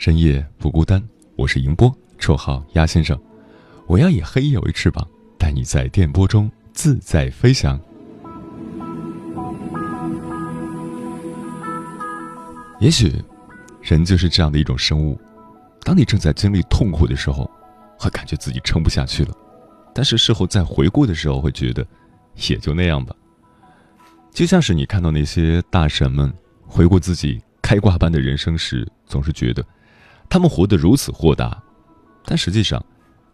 深夜不孤单，我是银波，绰号鸭先生。我要以黑夜为翅膀，带你在电波中自在飞翔。也许，人就是这样的一种生物：当你正在经历痛苦的时候，会感觉自己撑不下去了；但是事后再回顾的时候，会觉得也就那样吧。就像是你看到那些大神们回顾自己开挂般的人生时，总是觉得。他们活得如此豁达，但实际上，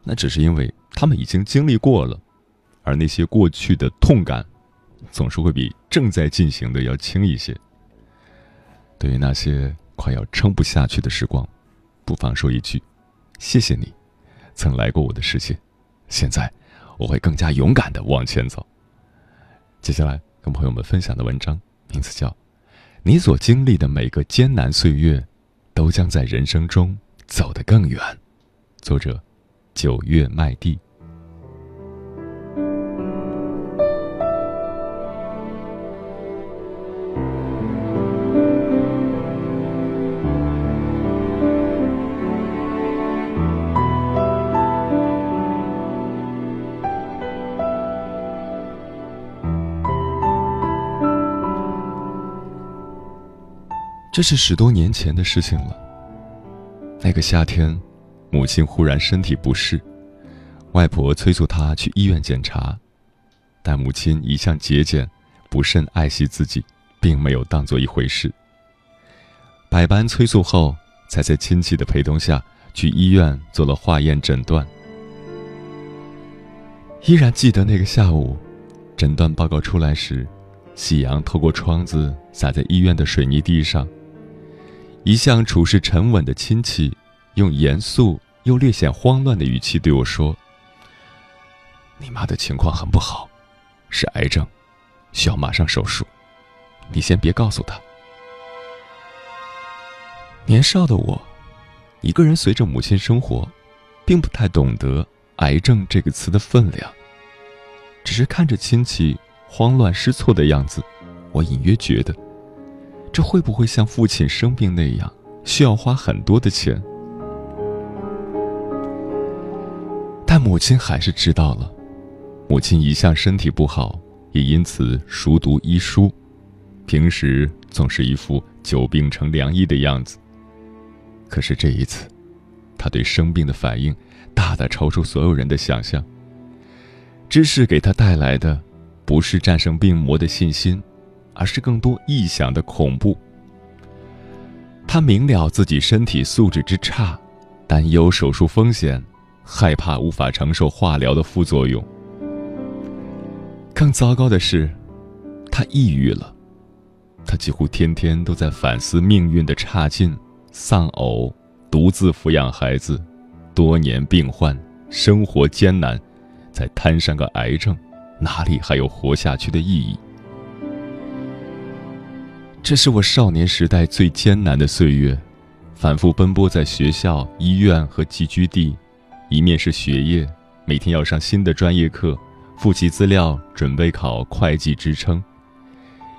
那只是因为他们已经经历过了，而那些过去的痛感，总是会比正在进行的要轻一些。对于那些快要撑不下去的时光，不妨说一句：“谢谢你，曾来过我的世界。”现在，我会更加勇敢的往前走。接下来，跟朋友们分享的文章名字叫《你所经历的每个艰难岁月》。都将在人生中走得更远。作者：九月麦地。这是十多年前的事情了。那个夏天，母亲忽然身体不适，外婆催促她去医院检查，但母亲一向节俭，不甚爱惜自己，并没有当做一回事。百般催促后，才在亲戚的陪同下去医院做了化验诊断。依然记得那个下午，诊断报告出来时，夕阳透过窗子洒在医院的水泥地上。一向处事沉稳的亲戚，用严肃又略显慌乱的语气对我说：“你妈的情况很不好，是癌症，需要马上手术，你先别告诉她。”年少的我，一个人随着母亲生活，并不太懂得“癌症”这个词的分量。只是看着亲戚慌乱失措的样子，我隐约觉得。这会不会像父亲生病那样需要花很多的钱？但母亲还是知道了。母亲一向身体不好，也因此熟读医书，平时总是一副久病成良医的样子。可是这一次，他对生病的反应大大超出所有人的想象。知识给他带来的，不是战胜病魔的信心。而是更多臆想的恐怖。他明了自己身体素质之差，担忧手术风险，害怕无法承受化疗的副作用。更糟糕的是，他抑郁了。他几乎天天都在反思命运的差劲，丧偶，独自抚养孩子，多年病患，生活艰难，再摊上个癌症，哪里还有活下去的意义？这是我少年时代最艰难的岁月，反复奔波在学校、医院和寄居地，一面是学业，每天要上新的专业课，复习资料，准备考会计职称；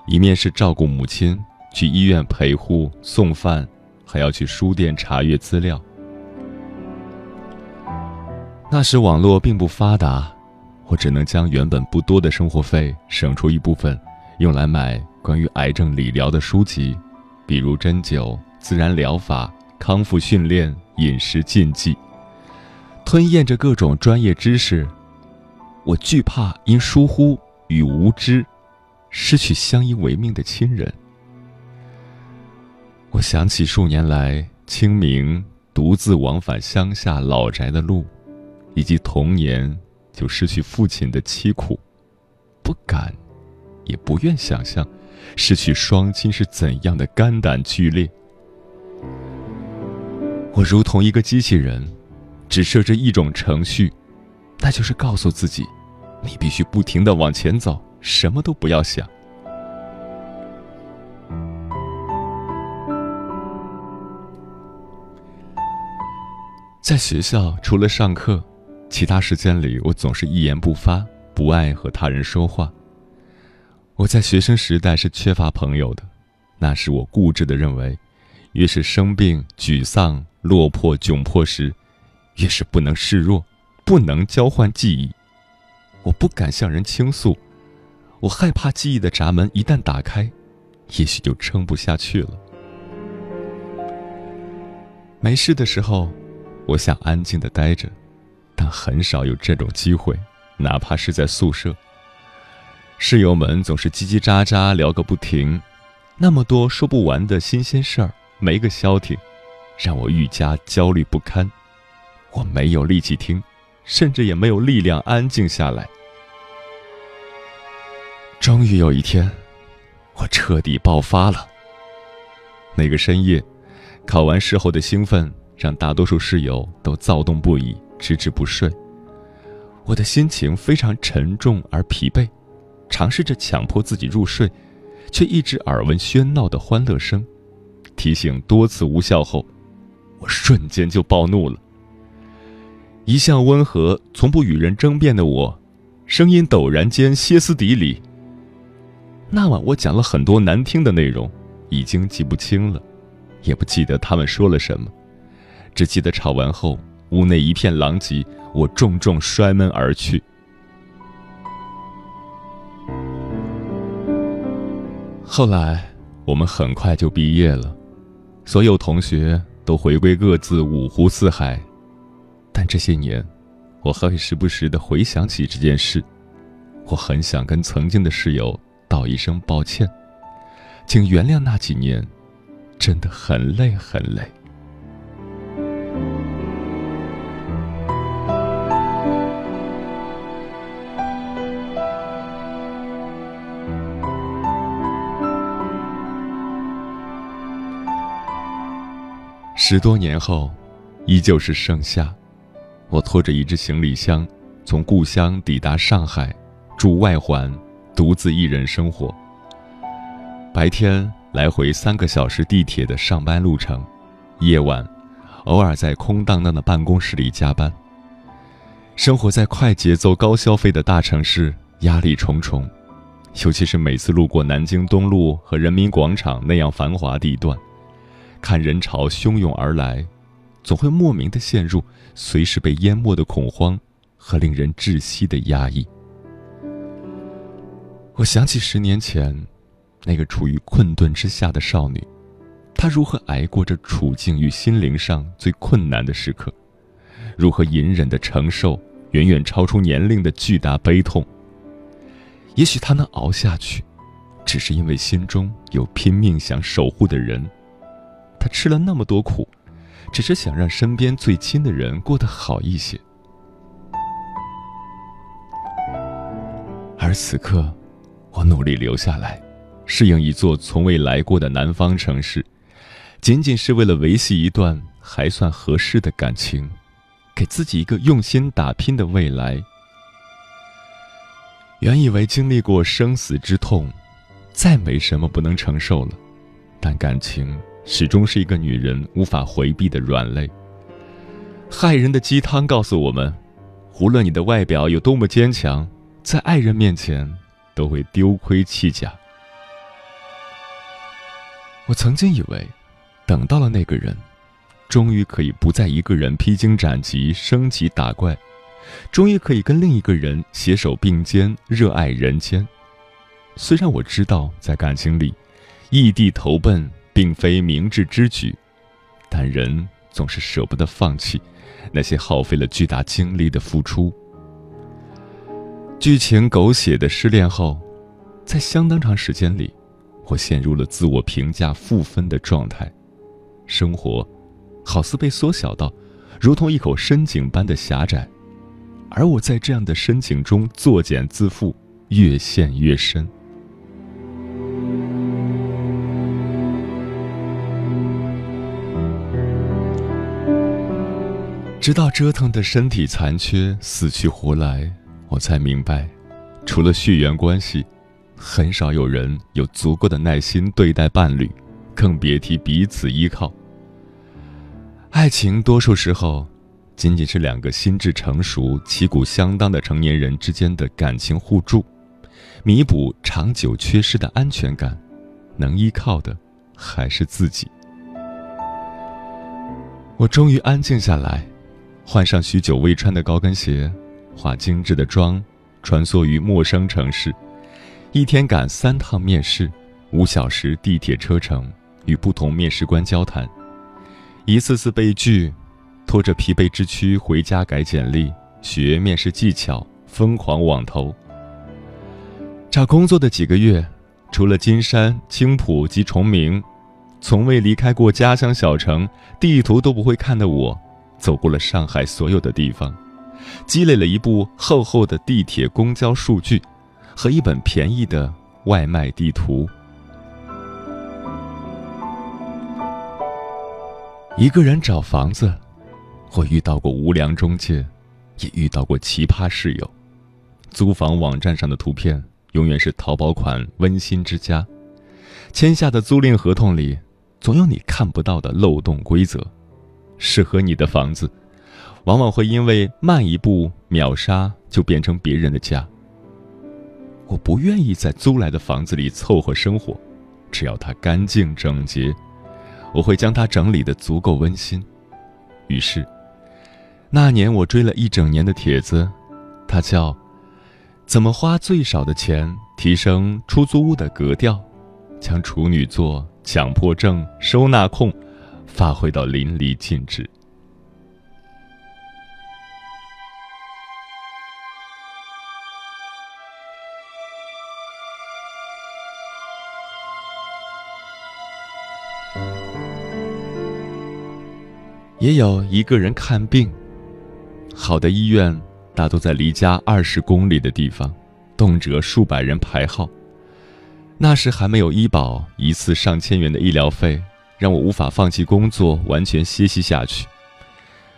一面是照顾母亲，去医院陪护、送饭，还要去书店查阅资料。那时网络并不发达，我只能将原本不多的生活费省出一部分，用来买。关于癌症理疗的书籍，比如针灸、自然疗法、康复训练、饮食禁忌，吞咽着各种专业知识，我惧怕因疏忽与无知，失去相依为命的亲人。我想起数年来清明独自往返乡下老宅的路，以及童年就失去父亲的凄苦，不敢，也不愿想象。失去双亲是怎样的肝胆俱裂？我如同一个机器人，只设置一种程序，那就是告诉自己：你必须不停的往前走，什么都不要想。在学校，除了上课，其他时间里，我总是一言不发，不爱和他人说话。我在学生时代是缺乏朋友的，那时我固执地认为，越是生病、沮丧、落魄、窘迫时，越是不能示弱，不能交换记忆。我不敢向人倾诉，我害怕记忆的闸门一旦打开，也许就撑不下去了。没事的时候，我想安静地待着，但很少有这种机会，哪怕是在宿舍。室友们总是叽叽喳喳聊个不停，那么多说不完的新鲜事儿，没个消停，让我愈加焦虑不堪。我没有力气听，甚至也没有力量安静下来。终于有一天，我彻底爆发了。那个深夜，考完试后的兴奋让大多数室友都躁动不已，迟迟不睡。我的心情非常沉重而疲惫。尝试着强迫自己入睡，却一直耳闻喧闹的欢乐声，提醒多次无效后，我瞬间就暴怒了。一向温和、从不与人争辩的我，声音陡然间歇斯底里。那晚我讲了很多难听的内容，已经记不清了，也不记得他们说了什么，只记得吵完后屋内一片狼藉，我重重摔门而去。后来，我们很快就毕业了，所有同学都回归各自五湖四海。但这些年，我还会时不时的回想起这件事。我很想跟曾经的室友道一声抱歉，请原谅那几年，真的很累，很累。十多年后，依旧是盛夏，我拖着一只行李箱，从故乡抵达上海，住外环，独自一人生活。白天来回三个小时地铁的上班路程，夜晚，偶尔在空荡荡的办公室里加班。生活在快节奏、高消费的大城市，压力重重，尤其是每次路过南京东路和人民广场那样繁华地段。看人潮汹涌而来，总会莫名的陷入随时被淹没的恐慌和令人窒息的压抑。我想起十年前，那个处于困顿之下的少女，她如何挨过这处境与心灵上最困难的时刻，如何隐忍的承受远远超出年龄的巨大悲痛。也许她能熬下去，只是因为心中有拼命想守护的人。他吃了那么多苦，只是想让身边最亲的人过得好一些。而此刻，我努力留下来，适应一座从未来过的南方城市，仅仅是为了维系一段还算合适的感情，给自己一个用心打拼的未来。原以为经历过生死之痛，再没什么不能承受了，但感情。始终是一个女人无法回避的软肋。害人的鸡汤告诉我们：，无论你的外表有多么坚强，在爱人面前都会丢盔弃甲。我曾经以为，等到了那个人，终于可以不再一个人披荆斩棘、升级打怪，终于可以跟另一个人携手并肩、热爱人间。虽然我知道，在感情里，异地投奔。并非明智之举，但人总是舍不得放弃那些耗费了巨大精力的付出。剧情狗血的失恋后，在相当长时间里，我陷入了自我评价负分的状态，生活好似被缩小到如同一口深井般的狭窄，而我在这样的深井中作茧自缚，越陷越深。直到折腾的身体残缺死去活来，我才明白，除了血缘关系，很少有人有足够的耐心对待伴侣，更别提彼此依靠。爱情多数时候，仅仅是两个心智成熟、旗鼓相当的成年人之间的感情互助，弥补长久缺失的安全感，能依靠的还是自己。我终于安静下来。换上许久未穿的高跟鞋，化精致的妆，穿梭于陌生城市，一天赶三趟面试，五小时地铁车程，与不同面试官交谈，一次次被拒，拖着疲惫之躯回家改简历，学面试技巧，疯狂网投。找工作的几个月，除了金山、青浦及崇明，从未离开过家乡小城，地图都不会看的我。走过了上海所有的地方，积累了一部厚厚的地铁公交数据，和一本便宜的外卖地图。一个人找房子，我遇到过无良中介，也遇到过奇葩室友。租房网站上的图片永远是淘宝款温馨之家，签下的租赁合同里总有你看不到的漏洞规则。适合你的房子，往往会因为慢一步秒杀就变成别人的家。我不愿意在租来的房子里凑合生活，只要它干净整洁，我会将它整理得足够温馨。于是，那年我追了一整年的帖子，它叫“怎么花最少的钱提升出租屋的格调”，将处女座强迫症收纳控。发挥到淋漓尽致。也有一个人看病，好的医院大多在离家二十公里的地方，动辄数百人排号。那时还没有医保，一次上千元的医疗费。让我无法放弃工作，完全歇息下去。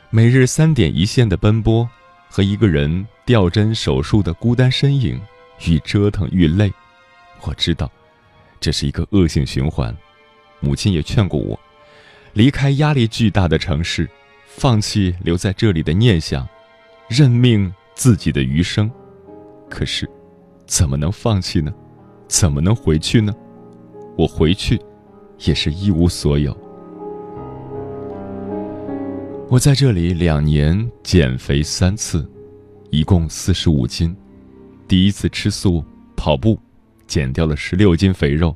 每日三点一线的奔波，和一个人吊针手术的孤单身影，愈折腾愈累。我知道，这是一个恶性循环。母亲也劝过我，离开压力巨大的城市，放弃留在这里的念想，认命自己的余生。可是，怎么能放弃呢？怎么能回去呢？我回去。也是一无所有。我在这里两年减肥三次，一共四十五斤。第一次吃素跑步，减掉了十六斤肥肉，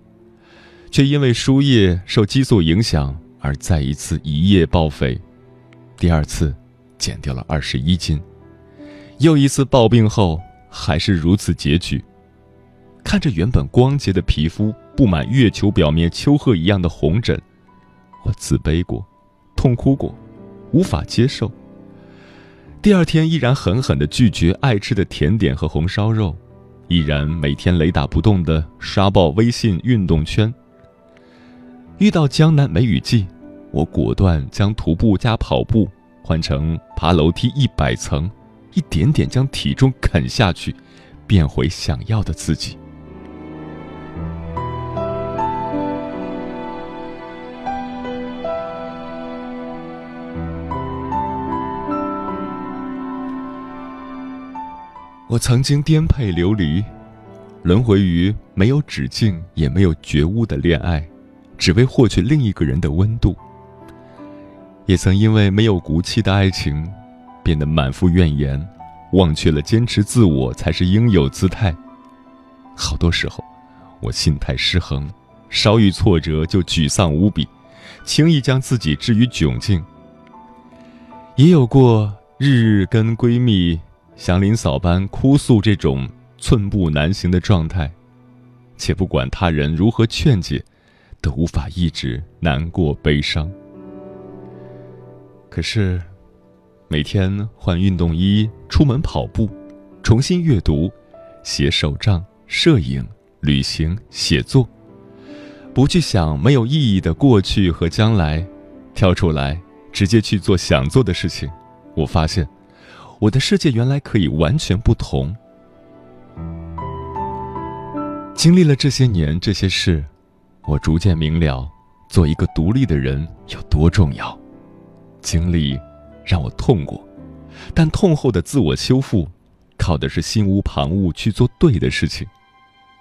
却因为输液受激素影响而再一次一夜暴肥。第二次，减掉了二十一斤，又一次暴病后还是如此拮据。看着原本光洁的皮肤布满月球表面丘壑一样的红疹，我自卑过，痛哭过，无法接受。第二天依然狠狠的拒绝爱吃的甜点和红烧肉，依然每天雷打不动的刷爆微信运动圈。遇到江南梅雨季，我果断将徒步加跑步换成爬楼梯一百层，一点点将体重啃下去，变回想要的自己。我曾经颠沛流离，轮回于没有止境也没有觉悟的恋爱，只为获取另一个人的温度。也曾因为没有骨气的爱情，变得满腹怨言，忘却了坚持自我才是应有姿态。好多时候，我心态失衡，稍遇挫折就沮丧无比，轻易将自己置于窘境。也有过日日跟闺蜜。祥林嫂般哭诉这种寸步难行的状态，且不管他人如何劝解，都无法抑制难过悲伤。可是，每天换运动衣出门跑步，重新阅读、写手账、摄影、旅行、写作，不去想没有意义的过去和将来，跳出来直接去做想做的事情，我发现。我的世界原来可以完全不同。经历了这些年这些事，我逐渐明了，做一个独立的人有多重要。经历让我痛过，但痛后的自我修复，靠的是心无旁骛去做对的事情，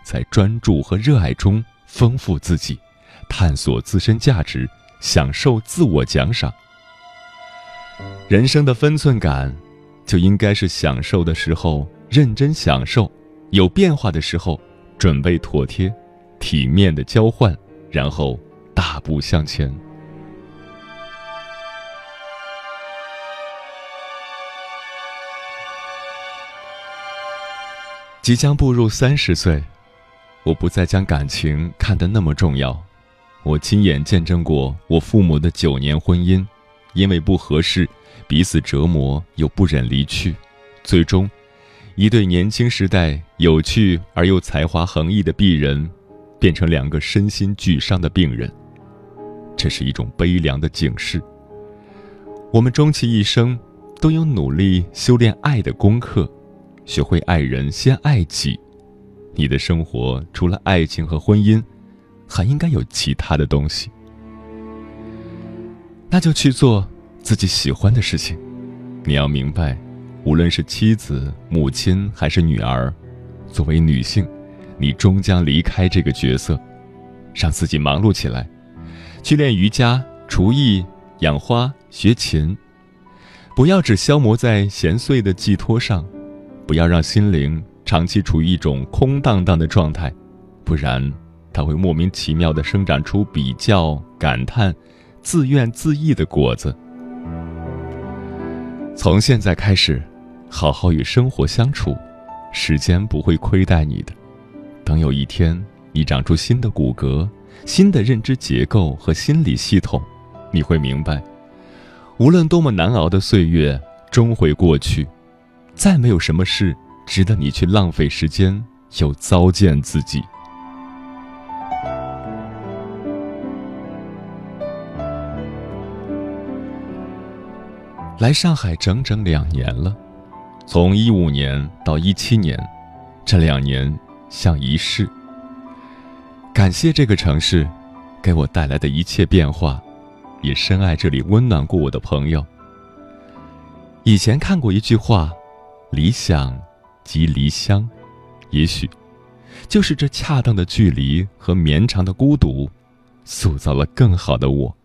在专注和热爱中丰富自己，探索自身价值，享受自我奖赏。人生的分寸感。就应该是享受的时候认真享受，有变化的时候准备妥帖，体面的交换，然后大步向前。即将步入三十岁，我不再将感情看得那么重要。我亲眼见证过我父母的九年婚姻，因为不合适。彼此折磨，又不忍离去，最终，一对年轻时代有趣而又才华横溢的璧人，变成两个身心俱伤的病人。这是一种悲凉的警示。我们终其一生，都有努力修炼爱的功课，学会爱人先爱己。你的生活除了爱情和婚姻，还应该有其他的东西。那就去做。自己喜欢的事情，你要明白，无论是妻子、母亲还是女儿，作为女性，你终将离开这个角色，让自己忙碌起来，去练瑜伽、厨艺、养花、学琴，不要只消磨在闲碎的寄托上，不要让心灵长期处于一种空荡荡的状态，不然，它会莫名其妙地生长出比较、感叹、自怨自艾的果子。从现在开始，好好与生活相处，时间不会亏待你的。等有一天你长出新的骨骼、新的认知结构和心理系统，你会明白，无论多么难熬的岁月终会过去，再没有什么事值得你去浪费时间又糟践自己。来上海整整两年了，从一五年到一七年，这两年像一世。感谢这个城市给我带来的一切变化，也深爱这里温暖过我的朋友。以前看过一句话：“理想即离乡”，也许就是这恰当的距离和绵长的孤独，塑造了更好的我。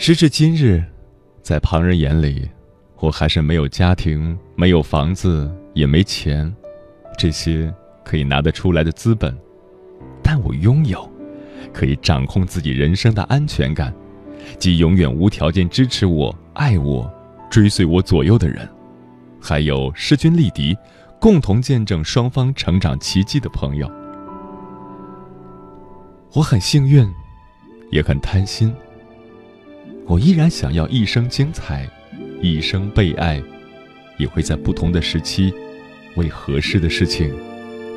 时至今日，在旁人眼里，我还是没有家庭、没有房子、也没钱，这些可以拿得出来的资本。但我拥有可以掌控自己人生的安全感，及永远无条件支持我、爱我、追随我左右的人，还有势均力敌、共同见证双方成长奇迹的朋友。我很幸运，也很贪心。我依然想要一生精彩，一生被爱，也会在不同的时期，为合适的事情，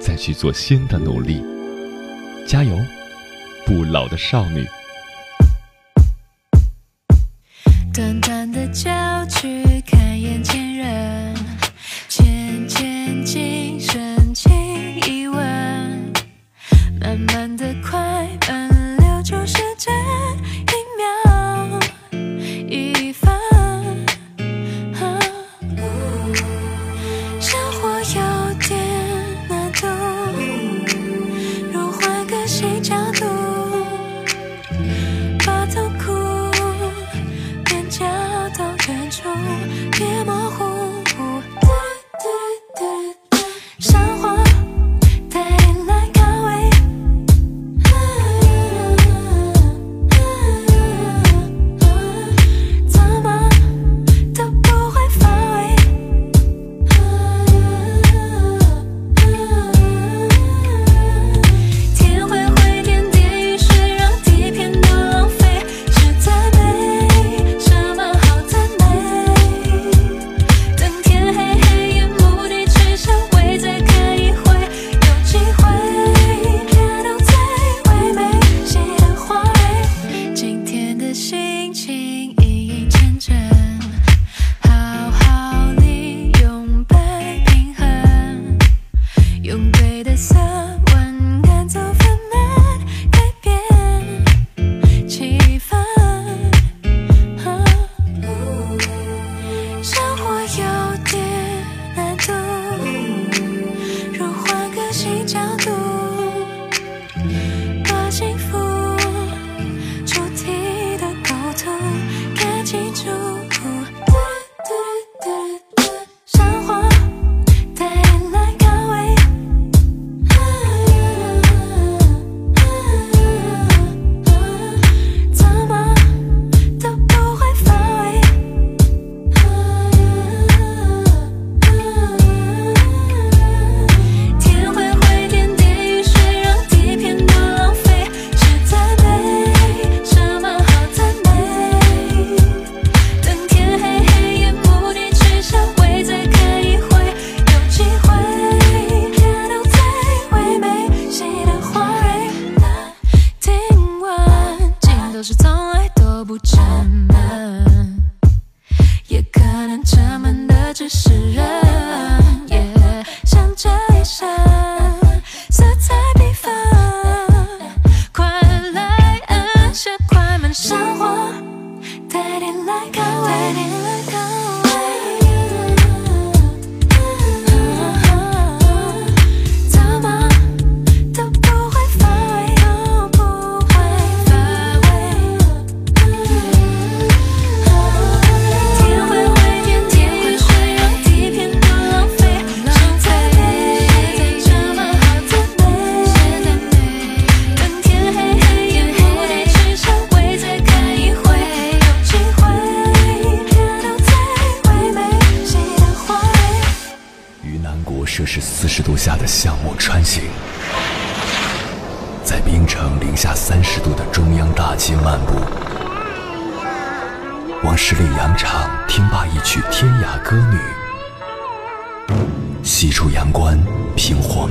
再去做新的努力。加油，不老的少女。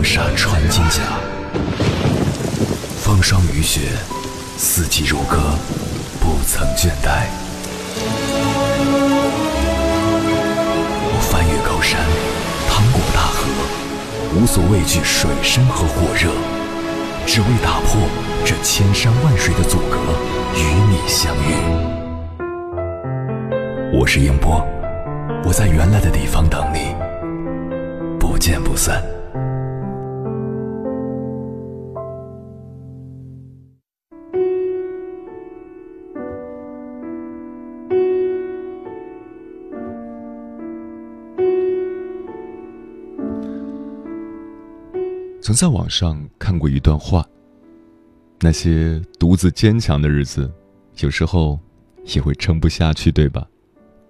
沙穿金甲，风霜雨雪，四季如歌，不曾倦怠。我翻越高山，趟过大河，无所畏惧水深和火热，只为打破这千山万水的阻隔，与你相遇。我是英波，我在原来的地方等你，不见不散。曾在网上看过一段话：那些独自坚强的日子，有时候也会撑不下去，对吧？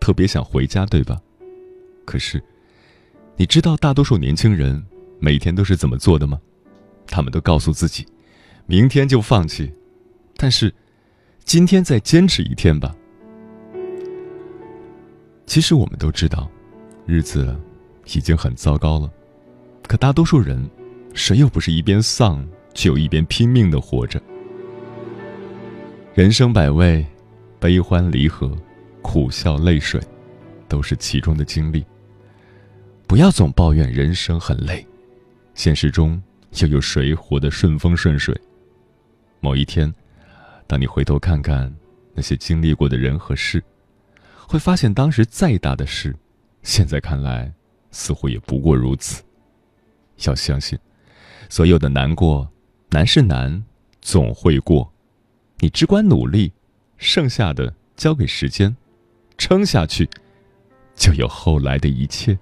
特别想回家，对吧？可是，你知道大多数年轻人每天都是怎么做的吗？他们都告诉自己，明天就放弃，但是今天再坚持一天吧。其实我们都知道，日子已经很糟糕了，可大多数人。谁又不是一边丧，却又一边拼命的活着？人生百味，悲欢离合，苦笑泪水，都是其中的经历。不要总抱怨人生很累，现实中又有谁活得顺风顺水？某一天，当你回头看看那些经历过的人和事，会发现当时再大的事，现在看来似乎也不过如此。要相信。所有的难过，难是难，总会过。你只管努力，剩下的交给时间，撑下去，就有后来的一切。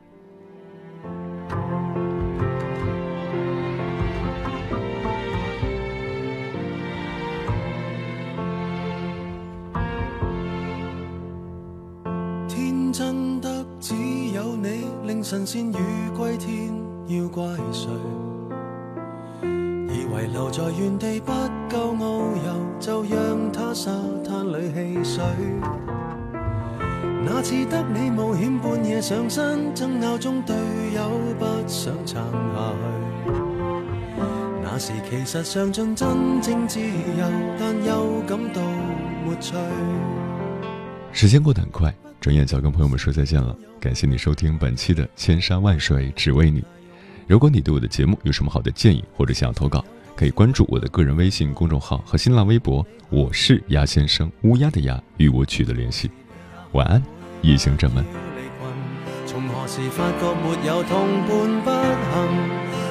那时间过得很快，转眼就要跟朋友们说再见了。感谢你收听本期的《千山万水只为你》。如果你对我的节目有什么好的建议或者想要投稿，可以关注我的个人微信公众号和新浪微博，我是鸦先生乌鸦的鸦，与我取得联系。晚安，夜行者们。时发觉没有同伴不行？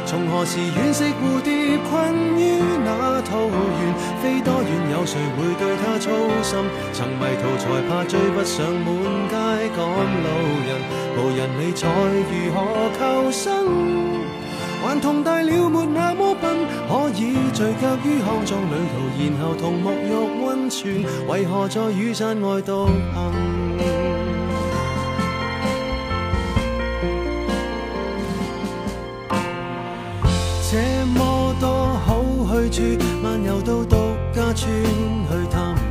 从何时惋惜蝴蝶困于那桃源？飞多远有谁会对它操心？曾迷途才怕追不上满街赶路人，无人理睬如何求生？还同大了没那么笨，可以聚脚于康庄旅途，然后同沐浴温泉，为何在雨伞外独行？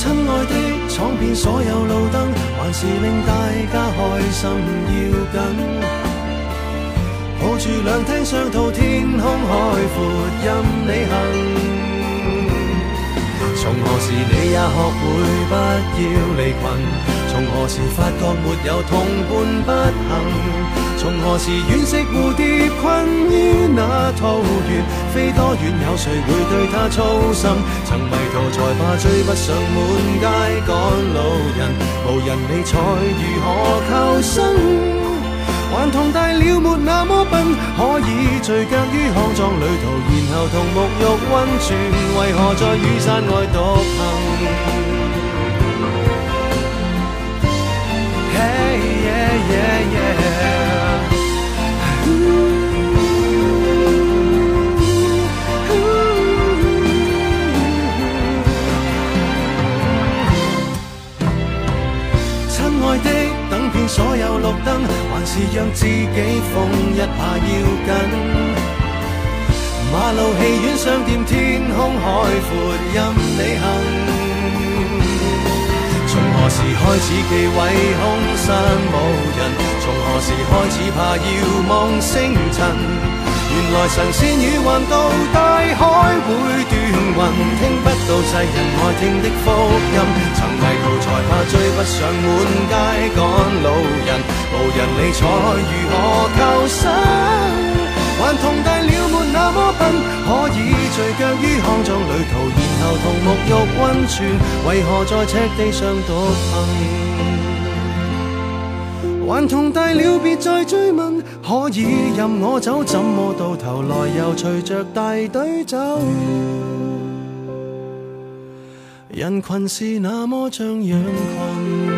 亲爱的，闯遍所有路灯，还是令大家开心要紧。抱住两厅双套，天空海阔，任你行。从何时你也学会不要离群？从何时发觉没有同伴不行？从何时，惋惜蝴蝶困于那桃源，飞多远，有谁会对它操心？曾迷途，才怕追不上满街赶路人，无人理睬，如何求生？还同大了，没那么笨，可以聚脚于康庄旅途，然后同沐浴温泉，为何在雨伞外独行？所有绿灯，还是让自己疯一下要紧。马路、戏院、商店、天空海阔，任你行。从何时开始，忌讳空山无人？从何时开始，怕遥望星辰？原来神仙与幻道，大海会断云，听不到世人爱听的福音。上满街赶路人，无人理睬如何求生？还同大了没那么笨，可以聚脚于康庄旅途，然后同沐浴温泉。为何在赤地上独行？还同大了别再追问，可以任我走，怎么到头来又随着大队走？人群是那么像羊群。